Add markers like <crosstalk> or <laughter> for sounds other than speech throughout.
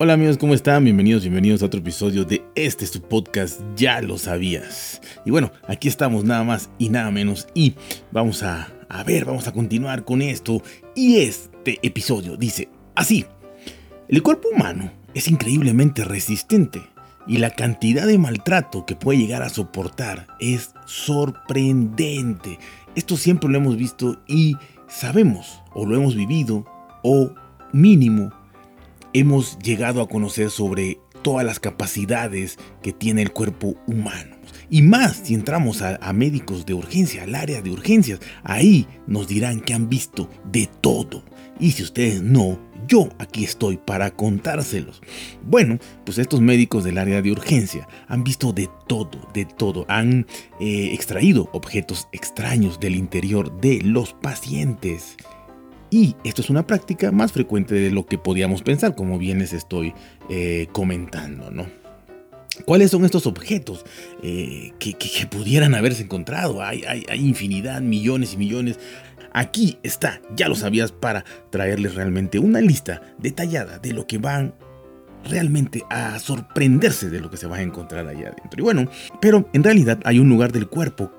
Hola amigos, ¿cómo están? Bienvenidos, bienvenidos a otro episodio de este su podcast, Ya lo sabías. Y bueno, aquí estamos nada más y nada menos y vamos a, a ver, vamos a continuar con esto. Y este episodio dice así, el cuerpo humano es increíblemente resistente y la cantidad de maltrato que puede llegar a soportar es sorprendente. Esto siempre lo hemos visto y sabemos o lo hemos vivido o mínimo hemos llegado a conocer sobre todas las capacidades que tiene el cuerpo humano. Y más si entramos a, médicos de urgencia, al área de urgencias, ahí nos dirán que han visto de todo. Y si ustedes no, yo aquí estoy para contárselos. Bueno, pues estos médicos del área de urgencia han visto de todo, de todo. Han eh, extraído objetos extraños del interior de los pacientes. Y esto es una práctica más frecuente de lo que podíamos pensar, como bien les estoy eh, comentando, ¿no? ¿Cuáles son estos objetos eh, que, pudieran haberse encontrado? Hay, hay, hay, infinidad, millones y millones. Aquí está, ya lo sabías, para traerles realmente una lista detallada de lo que van realmente a sorprenderse de lo que se va a encontrar allá adentro. Y bueno, pero en realidad hay un lugar del cuerpo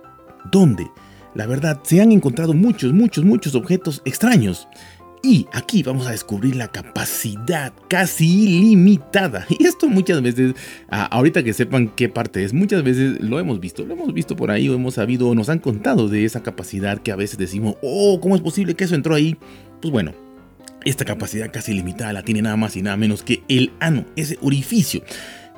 donde la verdad, se han encontrado muchos, muchos, muchos objetos extraños. Y aquí vamos a descubrir la capacidad casi ilimitada. <laughs> Y esto muchas veces, ahorita que sepan qué parte es, muchas veces lo hemos visto, lo hemos visto por ahí o hemos sabido, nos han contado de esa capacidad que a veces decimos, oh, ¿cómo es posible que eso entró ahí? Pues bueno, esta capacidad casi ilimitada la tiene nada más y nada menos que el ano, ese orificio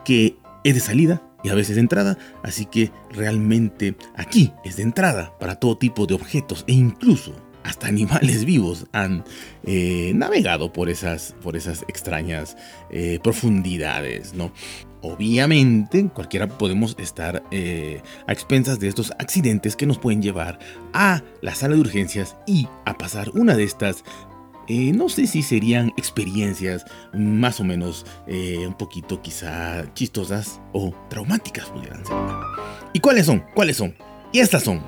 que es de salida y a veces de entrada, así que realmente aquí es de entrada para todo tipo de objetos e incluso hasta animales vivos han eh, navegado por esas, por esas extrañas eh, profundidades, ¿no? Obviamente, cualquiera podemos estar eh, a expensas de estos accidentes que nos pueden llevar a la sala de urgencias y a pasar una de estas eh, no sé si serían experiencias más o menos eh, un poquito quizá chistosas o traumáticas pudieran ser. ¿Y cuáles son? ¿Cuáles son? Y estas son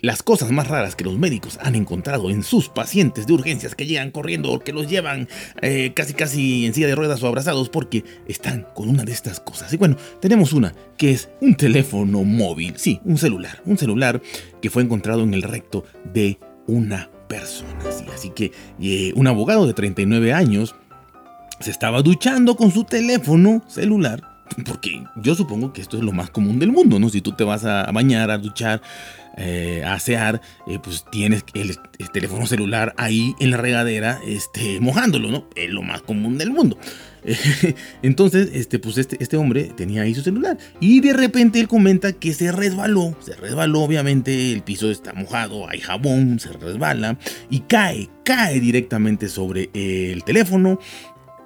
las cosas más raras que los médicos han encontrado en sus pacientes de urgencias que llegan corriendo o que los llevan eh, casi casi en silla de ruedas o abrazados porque están con una de estas cosas. Y bueno, tenemos una que es un teléfono móvil, sí, un celular, un celular que fue encontrado en el recto de una personas. Así que eh, un abogado de 39 años se estaba duchando con su teléfono celular. Porque yo supongo que esto es lo más común del mundo, ¿no? Si tú te vas a bañar, a duchar, eh, a asear, eh, pues tienes el, teléfono celular ahí en la regadera, este, mojándolo, ¿no? Es lo más común del mundo. <laughs> Entonces, este, pues este, este hombre tenía ahí su celular y de repente él comenta que se resbaló, se resbaló, obviamente el piso está mojado, hay jabón, se resbala y cae, cae directamente sobre el teléfono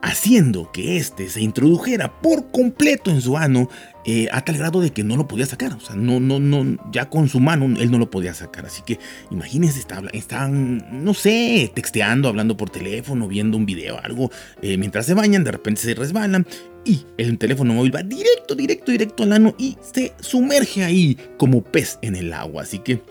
haciendo que éste se introdujera por completo en su ano eh, a tal grado de que no lo podía sacar. O sea, no, no, no, ya con su mano él no lo podía sacar. Así que imagínense, están, no sé, texteando, hablando por teléfono, viendo un video, algo, eh, mientras se bañan, de repente se resbalan y el teléfono móvil va directo, directo, directo al ano y se sumerge ahí como pez en el agua. Así que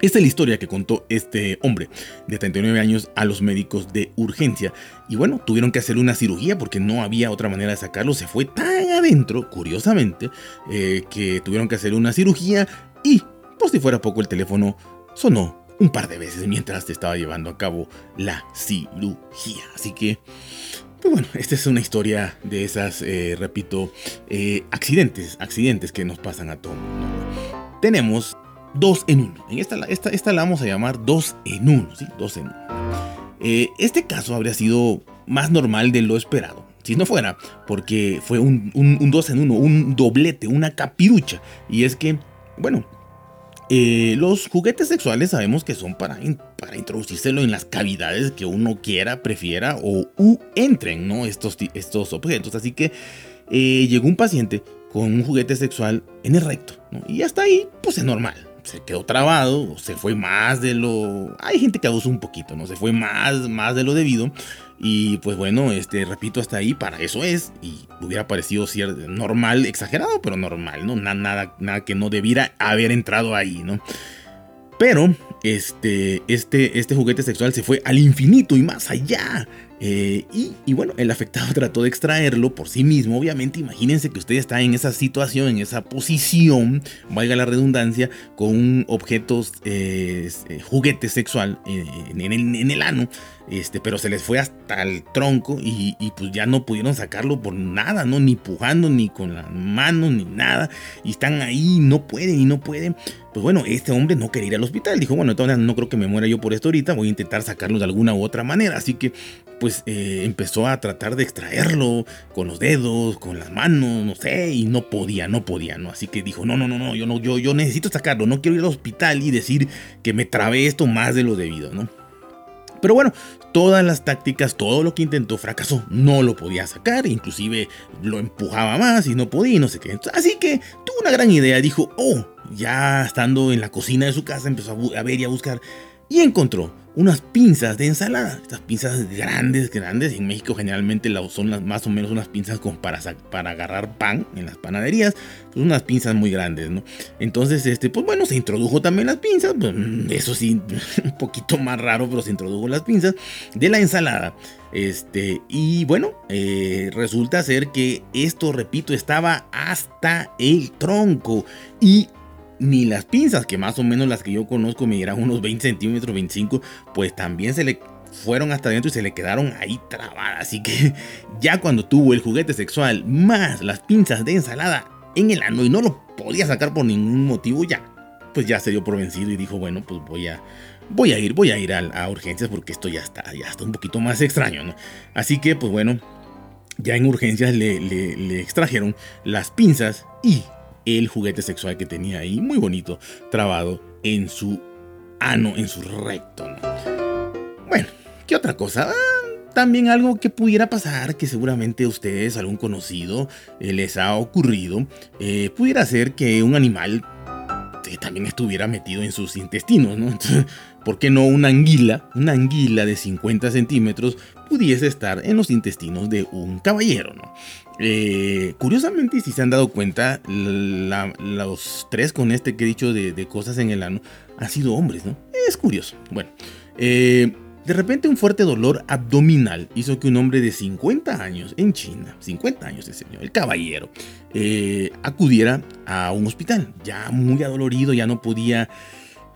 esta es la historia que contó este hombre de 39 años a los médicos de urgencia. Y bueno, tuvieron que hacer una cirugía porque no había otra manera de sacarlo. Se fue tan adentro, curiosamente, eh, que tuvieron que hacer una cirugía y, por si fuera poco, el teléfono sonó un par de veces mientras se estaba llevando a cabo la cirugía. Así que, pues bueno, esta es una historia de esas, eh, repito, eh, accidentes, accidentes que nos pasan a todos. Tenemos dos en uno. En esta, esta, esta la vamos a llamar dos en uno, ¿sí? Dos en. Eh, este caso habría sido más normal de lo esperado. Si no fuera, porque fue un, un, en uno, un doblete, una capirucha. Y es que, bueno, eh, los juguetes sexuales sabemos que son para, para introducírselo en las cavidades que uno quiera, prefiera o entren ¿no? estos, estos objetos. Así que eh, llegó un paciente con un juguete sexual en el recto. Y hasta ahí, pues es normal. Se quedó trabado, se fue más de lo... Hay gente que abusó un poquito, ¿no? Se fue más, más de lo debido. Y pues bueno, este, repito, hasta ahí, para eso es. Y hubiera parecido ser normal, exagerado, pero normal, ¿no? Nada, nada que no debiera haber entrado ahí, ¿no? Pero este, este, este juguete sexual se fue al infinito y más allá. Eh, y, bueno, el afectado <laughs> trató de extraerlo por sí mismo. Obviamente, imagínense que usted está en esa situación, en esa posición, valga la redundancia, con objetos, eh, eh, juguete sexual en, el ano. Este, pero se les fue hasta el tronco y, pues ya no pudieron sacarlo por nada, ¿no? Ni pujando, ni con las manos, ni nada. Y están ahí, no pueden y no pueden. Pues bueno, este hombre no quería ir al hospital. Dijo, bueno, entonces no creo que me muera yo por esto ahorita. Voy a intentar sacarlo de alguna u otra manera. Así que pues eh, empezó a tratar de extraerlo con los dedos, con las manos, no sé, y no podía, no podía, ¿no? Así que dijo, no, no, no, no, yo no, yo, yo necesito sacarlo, no quiero ir al hospital y decir que me trabé esto más de lo debido, ¿no? Pero bueno, todas las tácticas, todo lo que intentó fracasó. No lo podía sacar, inclusive lo empujaba más y no podía y no sé qué. Así que tuvo una gran idea, dijo, oh, ya estando en la cocina de su casa empezó a ver y a buscar y encontró unas pinzas de ensalada. Estas pinzas grandes, grandes. En México generalmente son las, más o menos unas pinzas con para, para agarrar pan en las panaderías. Pues unas pinzas muy grandes, ¿no? Entonces, este, pues bueno, se introdujo también las pinzas. Pues, eso sí, <laughs> un poquito más raro, pero se introdujo las pinzas de la ensalada. Este, y bueno, eh, resulta ser que esto, repito, estaba hasta el tronco. Y ni las pinzas, que más o menos las que yo conozco me dieran unos 20 centímetros, 25, pues también se le fueron hasta adentro y se le quedaron ahí trabadas. Así que <laughs> ya cuando tuvo el juguete sexual más las pinzas de ensalada en el ano y no lo podía sacar por ningún motivo, ya, pues ya se dio por vencido y dijo, bueno, pues voy a, voy a ir, voy a ir a, urgencias porque esto ya está, ya está un poquito más extraño. Así que, pues bueno, ya en urgencias le, le extrajeron las pinzas y el juguete sexual que tenía ahí, muy bonito, trabado en su ano, en su recto. Bueno, ¿qué otra cosa? Ah, también algo que pudiera pasar, que seguramente a ustedes, algún conocido, eh, les ha ocurrido, eh, pudiera ser que un animal eh, también estuviera metido en sus intestinos, ¿no? <laughs> ¿Por qué no una anguila, una anguila de 50 centímetros, pudiese estar en los intestinos de un caballero, ¿no? Eh, curiosamente, si se han dado cuenta, los tres con este que he dicho de, cosas en el ano han sido hombres, ¿no? Es curioso. Bueno, eh, de repente un fuerte dolor abdominal hizo que un hombre de 50 años en China, 50 años ese señor, el caballero, eh, acudiera a un hospital. Ya muy adolorido, ya no podía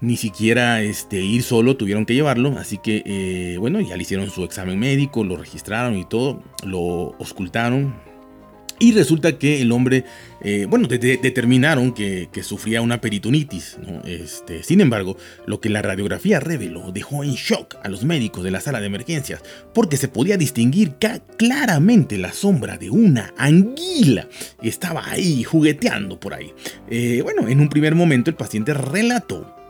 ni siquiera este, ir solo, tuvieron que llevarlo, así que bueno, ya le hicieron su examen médico, lo registraron y todo, lo auscultaron, y resulta que el hombre, eh, bueno, determinaron que, sufría una peritonitis. Este, sin embargo, lo que la radiografía reveló dejó en shock a los médicos de la sala de emergencias, porque se podía distinguir claramente la sombra de una anguila. Estaba ahí jugueteando por ahí. Eh, bueno, en un primer momento el paciente relató,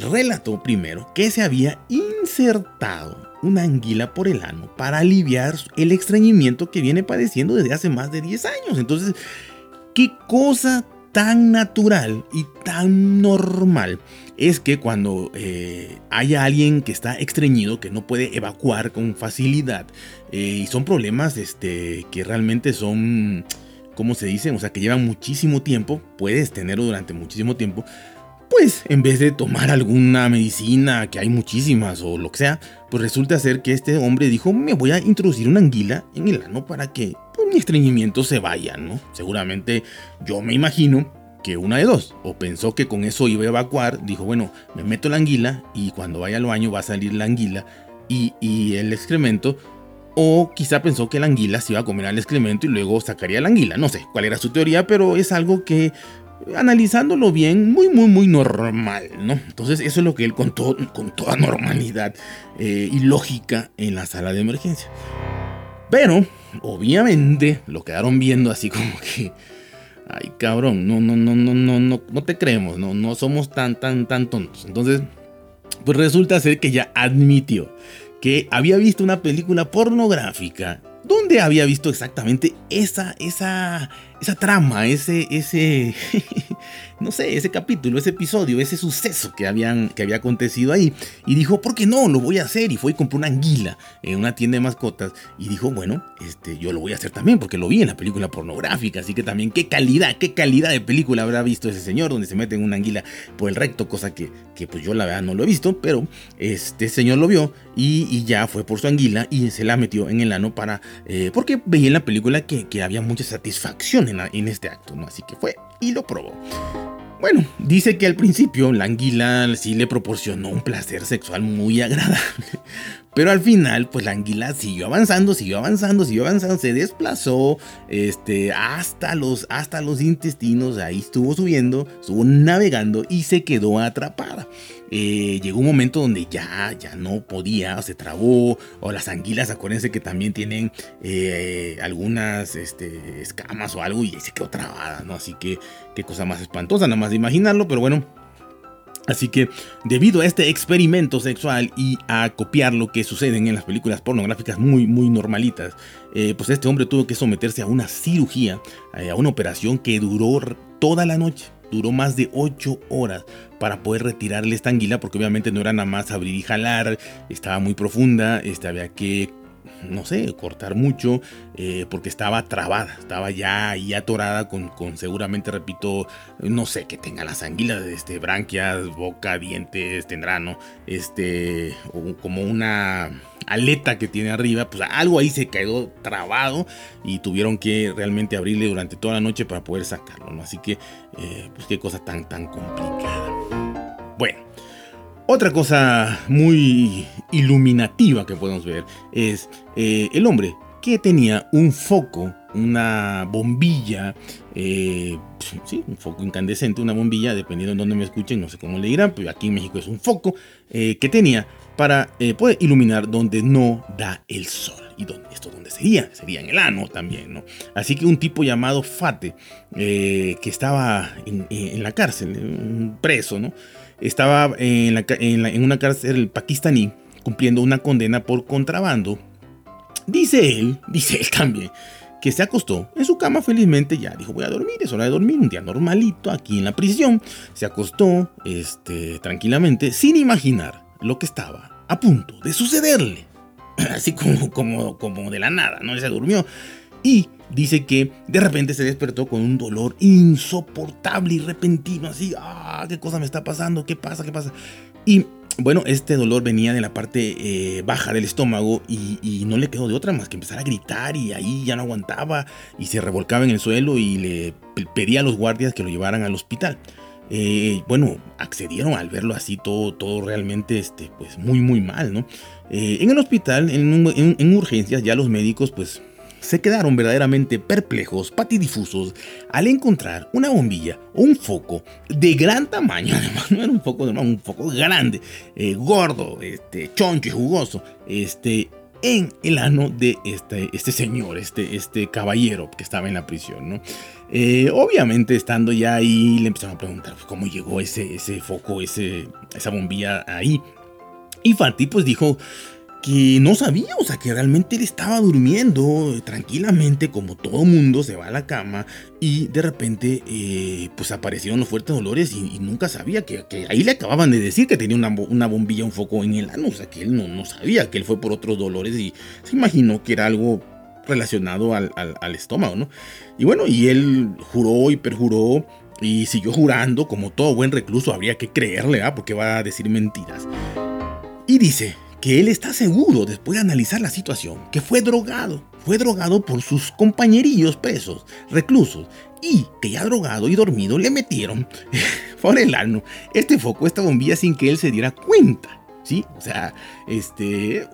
relató primero que se había insertado una anguila por el ano para aliviar el extrañimiento que viene padeciendo desde hace más de 10 años. Entonces, ¿qué cosa tan natural y tan normal es que cuando eh, haya alguien que está estreñido, que no puede evacuar con facilidad, eh, y son problemas este, que realmente son, ¿cómo se dice? O sea, que llevan muchísimo tiempo, puedes tenerlo durante muchísimo tiempo, pues en vez de tomar alguna medicina, que hay muchísimas o lo que sea, pues resulta ser que este hombre dijo, me voy a introducir una anguila en el ano para que pues, mi estreñimiento se vaya, ¿no? Seguramente yo me imagino que una de dos, o pensó que con eso iba a evacuar, dijo, bueno, me meto la anguila y cuando vaya al baño va a salir la anguila y, y el excremento, o quizá pensó que la anguila se iba a comer al excremento y luego sacaría la anguila. No sé cuál era su teoría, pero es algo que analizándolo bien, muy, muy, muy normal, ¿no? Entonces eso es lo que él contó con toda normalidad eh, y lógica en la sala de emergencia. Pero, obviamente, lo quedaron viendo así como que, Ay, cabrón, no, no, no, no, no, no, no te creemos, no, no somos tan, tan, tan tontos. Entonces, pues resulta ser que ya admitió que había visto una película pornográfica donde había visto exactamente esa, esa, esa trama, ese, ese, <laughs> no sé, ese capítulo, ese episodio, ese suceso que, habían, que había acontecido ahí. Y dijo, ¿por qué no? Lo voy a hacer. Y fue y compró una anguila en una tienda de mascotas. Y dijo, bueno, este, yo lo voy a hacer también porque lo vi en la película pornográfica. Así que también, qué calidad, qué calidad de película habrá visto ese señor donde se mete en una anguila por el recto, cosa que, que pues yo la verdad no lo he visto, pero este señor lo vio y, ya fue por su anguila y se la metió en el ano para, eh, porque veía en la película que, que había mucha satisfacción en, este acto, ¿no? Así que fue y lo probó. Bueno, dice que al principio la anguila sí le proporcionó un placer sexual muy agradable, pero al final, pues la anguila siguió avanzando, siguió avanzando, siguió avanzando, se desplazó este, hasta, los, hasta los intestinos, ahí estuvo subiendo, estuvo navegando y se quedó atrapada. Eh, llegó un momento donde ya, ya no podía, se trabó, o las anguilas, acuérdense que también tienen eh, algunas este, escamas o algo y se quedó trabada, ¿no? Así que qué cosa más espantosa, nada más de imaginarlo, pero bueno, Así que, debido a este experimento sexual y a copiar lo que sucede en las películas pornográficas muy, muy normalitas, eh, pues este hombre tuvo que someterse a una cirugía, a una operación que duró toda la noche. Duró más de 8 horas para poder retirarle esta anguila, porque obviamente no era nada más abrir y jalar, estaba muy profunda, este, había que no sé, cortar mucho, eh, porque estaba trabada, estaba ya ahí atorada con, con, seguramente, repito, no sé, que tenga las anguilas, este, branquias, boca, dientes, tendrá, ¿no? Este, como una aleta que tiene arriba, pues algo ahí se quedó trabado y tuvieron que realmente abrirle durante toda la noche para poder sacarlo, ¿no? Así que, eh, pues qué cosa tan, tan complicada. Bueno. Otra cosa muy iluminativa que podemos ver es eh, el hombre que tenía un foco, una bombilla, eh, sí, un foco incandescente, una bombilla, dependiendo de dónde me escuchen, no sé cómo le dirán, pero aquí en México es un foco eh, que tenía para poder iluminar donde no da el sol. ¿Y esto dónde sería? Sería en el ano también, ¿no? Así que un tipo llamado Fate, que estaba en, en la cárcel, un preso, ¿no? estaba en, una cárcel pakistaní cumpliendo una condena por contrabando. Dice él, dice él también, que se acostó en su cama felizmente, ya dijo voy a dormir, es hora de dormir, un día normalito aquí en la prisión. Se acostó este, tranquilamente sin imaginar lo que estaba a punto de sucederle. <clears throat> Así como, como, como de la nada, ¿no? Se durmió y dice que de repente se despertó con un dolor insoportable y repentino, así, ah, ¿qué cosa me está pasando? ¿Qué pasa? ¿Qué pasa? Y bueno, este dolor venía de la parte eh, baja del estómago y, no le quedó de otra más que empezar a gritar y ahí ya no aguantaba y se revolcaba en el suelo y le pedía a los guardias que lo llevaran al hospital. Eh, bueno, accedieron al verlo así todo, todo realmente, este, pues muy, muy mal, ¿no? Eh, en el hospital, en, en urgencias, ya los médicos, pues se quedaron verdaderamente perplejos, patidifusos, al encontrar una bombilla o un foco de gran tamaño, <laughs> además no era un foco, un foco grande, eh, gordo, este, choncho y jugoso, este, en el ano de este, este señor, este, este caballero que estaba en la prisión, ¿no? Eh, obviamente estando ya ahí le empezaron a preguntar pues, cómo llegó ese, ese foco, ese, esa bombilla ahí. Y Fati pues dijo, que no sabía, o sea, que realmente él estaba durmiendo tranquilamente, como todo mundo se va a la cama, y de repente, eh, pues aparecieron los fuertes dolores y, nunca sabía que, ahí le acababan de decir que tenía una, bombilla, un foco en el ano, o sea, que él no, no, sabía que él fue por otros dolores y se imaginó que era algo relacionado al, al estómago, ¿no? Y bueno, y él juró y perjuró y siguió jurando, como todo buen recluso, habría que creerle, ¿ah? Porque va a decir mentiras. Y dice que él está seguro, después de analizar la situación, que fue drogado. Fue drogado por sus compañerillos presos, reclusos, y que ya drogado y dormido le metieron <laughs> por el ano este foco, esta bombilla sin que él se diera cuenta. ¿Sí? O sea, este,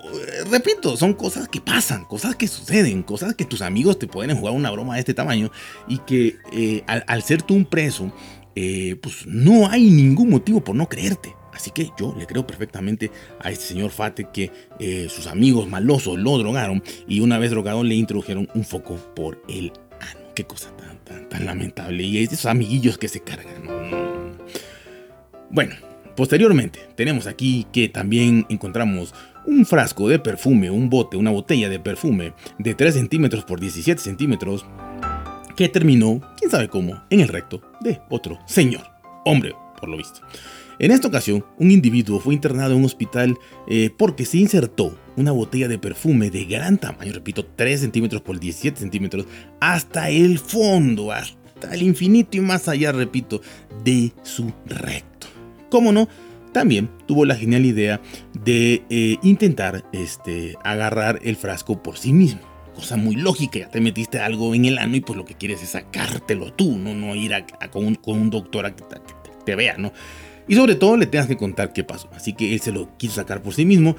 repito, son cosas que pasan, cosas que suceden, cosas que tus amigos te pueden jugar una broma de este tamaño y que eh, al, ser tú un preso, eh, pues no hay ningún motivo por no creerte. Así que yo le creo perfectamente a este señor Fate que eh, sus amigos malosos lo drogaron y una vez drogado le introdujeron un foco por el ano. qué cosa tan, tan, lamentable. Y esos amiguillos que se cargan. Bueno, posteriormente tenemos aquí que también encontramos un frasco de perfume, un bote, una botella de perfume de 3 centímetros por 17 centímetros que terminó, quién sabe cómo, en el recto de otro señor, hombre, por lo visto. En esta ocasión, un individuo fue internado en un hospital eh, porque se insertó una botella de perfume de gran tamaño, repito, 3 centímetros por 17 centímetros, hasta el fondo, hasta el infinito y más allá, repito, de su recto. ¿Cómo no? También tuvo la genial idea de eh, intentar este, agarrar el frasco por sí mismo cosa muy lógica, ya te metiste algo en el ano y pues lo que quieres es sacártelo tú, no, no ir a, con, un, doctor a que te, te, vea, ¿no? Y sobre todo le tengas que contar qué pasó. Así que él se lo quiso sacar por sí mismo,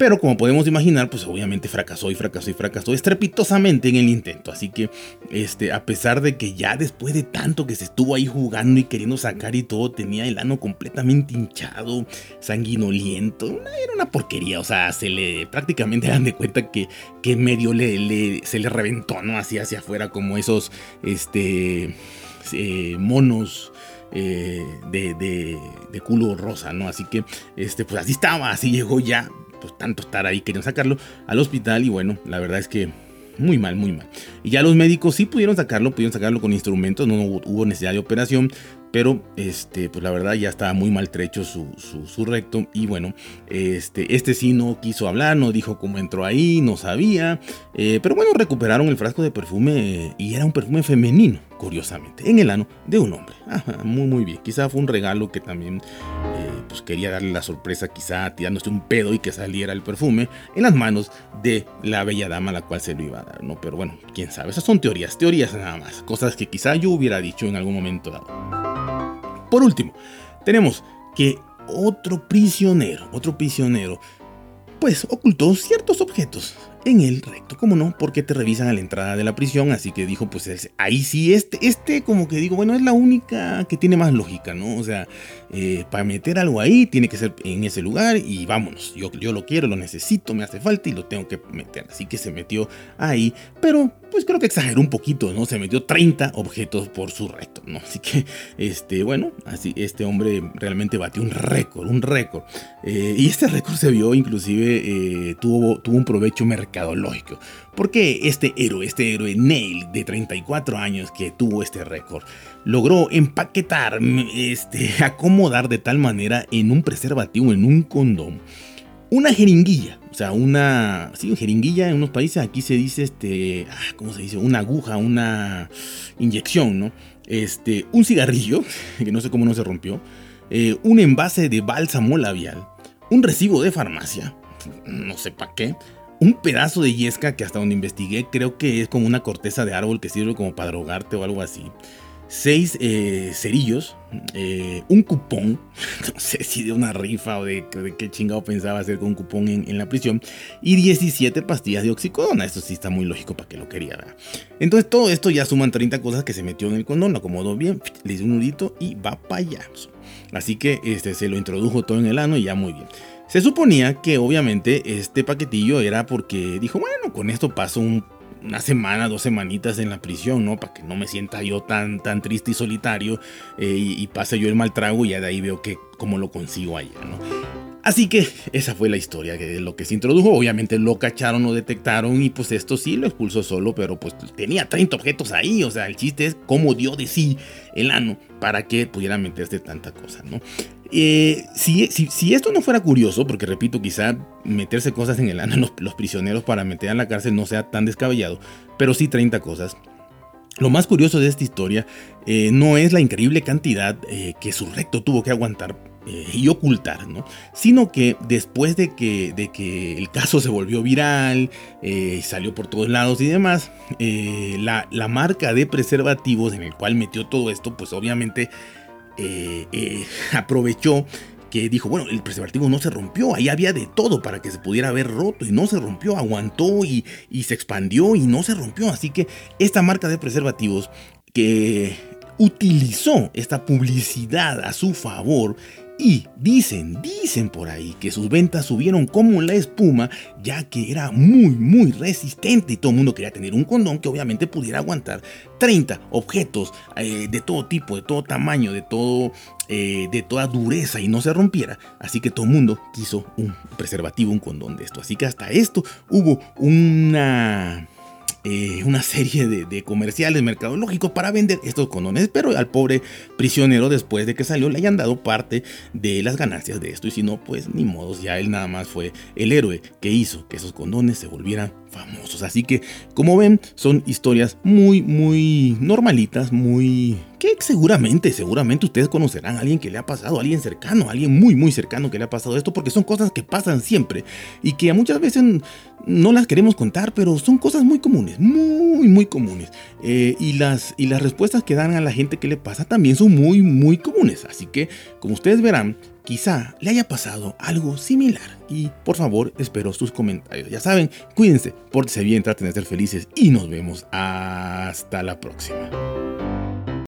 pero como podemos imaginar, pues obviamente fracasó y fracasó y fracasó estrepitosamente en el intento. Así que, este, a pesar de que ya después de tanto que se estuvo ahí jugando y queriendo sacar y todo, tenía el ano completamente hinchado, sanguinoliento. Era una porquería. O sea, se le prácticamente <laughs> dan de cuenta que, que medio le, se le reventó, ¿no? Así hacia afuera, como esos, este, eh, monos. Eh, de, de, de, culo rosa, ¿no? Así que, este, pues así estaba, así llegó ya pues tanto estar ahí queriendo sacarlo al hospital y bueno, la verdad es que muy mal, muy mal. Y ya los médicos sí pudieron sacarlo, pudieron sacarlo con instrumentos, no hubo necesidad de operación, pero este, pues la verdad ya estaba muy maltrecho su, su, recto y bueno, este, este sí no quiso hablar, no dijo cómo entró ahí, no sabía, eh, pero bueno, recuperaron el frasco de perfume y era un perfume femenino, curiosamente, en el ano de un hombre. muy, muy bien, quizá fue un regalo que también eh, pues quería darle la sorpresa, quizá tirándose un pedo y que saliera el perfume en las manos de la bella dama a la cual se lo iba a dar, ¿no? Pero bueno, quién sabe, esas son teorías, teorías nada más, cosas que quizá yo hubiera dicho en algún momento dado. Por último, tenemos que otro prisionero, otro prisionero, pues ocultó ciertos objetos en el recto, ¿cómo no? Porque te revisan a la entrada de la prisión, así que dijo, pues ahí sí, este, este como que digo, bueno, es la única que tiene más lógica, ¿no? O sea, eh, para meter algo ahí tiene que ser en ese lugar y vámonos, yo, yo lo quiero, lo necesito, me hace falta y lo tengo que meter, así que se metió ahí, pero pues creo que exageró un poquito, ¿no? Se metió 30 objetos por su recto, ¿no? Así que, este, bueno, así este hombre realmente batió un récord, un récord. Eh, y este récord se vio, inclusive, eh, tuvo, tuvo un provecho mercadológico. Porque este héroe, este héroe Neil de 34 años que tuvo este récord, logró empaquetar, este, <laughs> acomodar de tal manera en un preservativo, en un condón, una jeringuilla, o sea, una, sí, jeringuilla en unos países, aquí se dice, este, ah, ¿cómo se dice? Una aguja, una inyección, ¿no? Este, un cigarrillo, <laughs> que no sé cómo no se rompió, eh, un envase de bálsamo labial, un recibo de farmacia, no sé para qué, un pedazo de yesca que hasta donde investigué creo que es como una corteza de árbol que sirve como para drogarte o algo así seis eh, cerillos, eh, un cupón, <laughs> no sé si de una rifa o de, qué chingado pensaba hacer con un cupón en, la prisión, y 17 pastillas de oxicodona. Esto sí está muy lógico para que lo quería. ¿verdad? Entonces todo esto ya suman 30 cosas que se metió en el condón, lo acomodó bien, le hizo un nudito y va para allá. Así que este, se lo introdujo todo en el ano y ya muy bien. Se suponía que obviamente este paquetillo era porque dijo, bueno, con esto paso un una semana, dos semanitas en la prisión, ¿no? Para que no me sienta yo tan, tan triste y solitario eh, y, pase yo el mal trago y ya de ahí veo que cómo lo consigo allá, ¿no? Así que esa fue la historia de lo que se introdujo. Obviamente lo cacharon, lo detectaron y pues esto sí lo expulsó solo, pero pues tenía 30 objetos ahí. O sea, el chiste es cómo dio de sí el ano para que pudiera meterse tanta cosa, ¿no? Eh, si, si, esto no fuera curioso, porque repito, quizá meterse cosas en el ano los, los prisioneros para meter a la cárcel no sea tan descabellado, pero sí 30 cosas. Lo más curioso de esta historia eh, no es la increíble cantidad eh, que su recto tuvo que aguantar y ocultar, ¿no? Sino que después de que, de que el caso se volvió viral, salió por todos lados y demás, la, la, marca de preservativos en el cual metió todo esto, pues obviamente eh, eh, <laughs> aprovechó que dijo, bueno, el preservativo no se rompió, ahí había de todo para que se pudiera haber roto y no se rompió, aguantó y, y se expandió y no se rompió. Así que esta marca de preservativos que utilizó esta publicidad a su favor Y dicen, dicen por ahí que sus ventas subieron como la espuma, ya que era muy, muy resistente y todo el mundo quería tener un condón que obviamente pudiera aguantar 30 objetos eh, de todo tipo, de todo tamaño, de todo eh, de toda dureza y no se rompiera. Así que todo el mundo quiso un preservativo, un condón de esto. Así que hasta esto hubo una eh, una serie de, comerciales mercadológicos para vender estos condones, pero al pobre prisionero después de que salió le hayan dado parte de las ganancias de esto y si no, pues ni modos, ya él nada más fue el héroe que hizo que esos condones se volvieran famosos. Así que, como ven, son historias muy, muy normalitas, muy... que seguramente, seguramente ustedes conocerán a alguien que le ha pasado, a alguien cercano, a alguien muy, muy cercano que le ha pasado esto, porque son cosas que pasan siempre y que muchas veces no las queremos contar, pero son cosas muy comunes, muy, muy comunes. Eh, y, las, y las respuestas que dan a la gente que le pasa también son muy, muy comunes. Así que, como ustedes verán, quizá le haya pasado algo similar. Y por favor, espero sus comentarios. Ya saben, cuídense, pórtense bien, traten de ser felices y nos vemos hasta la próxima.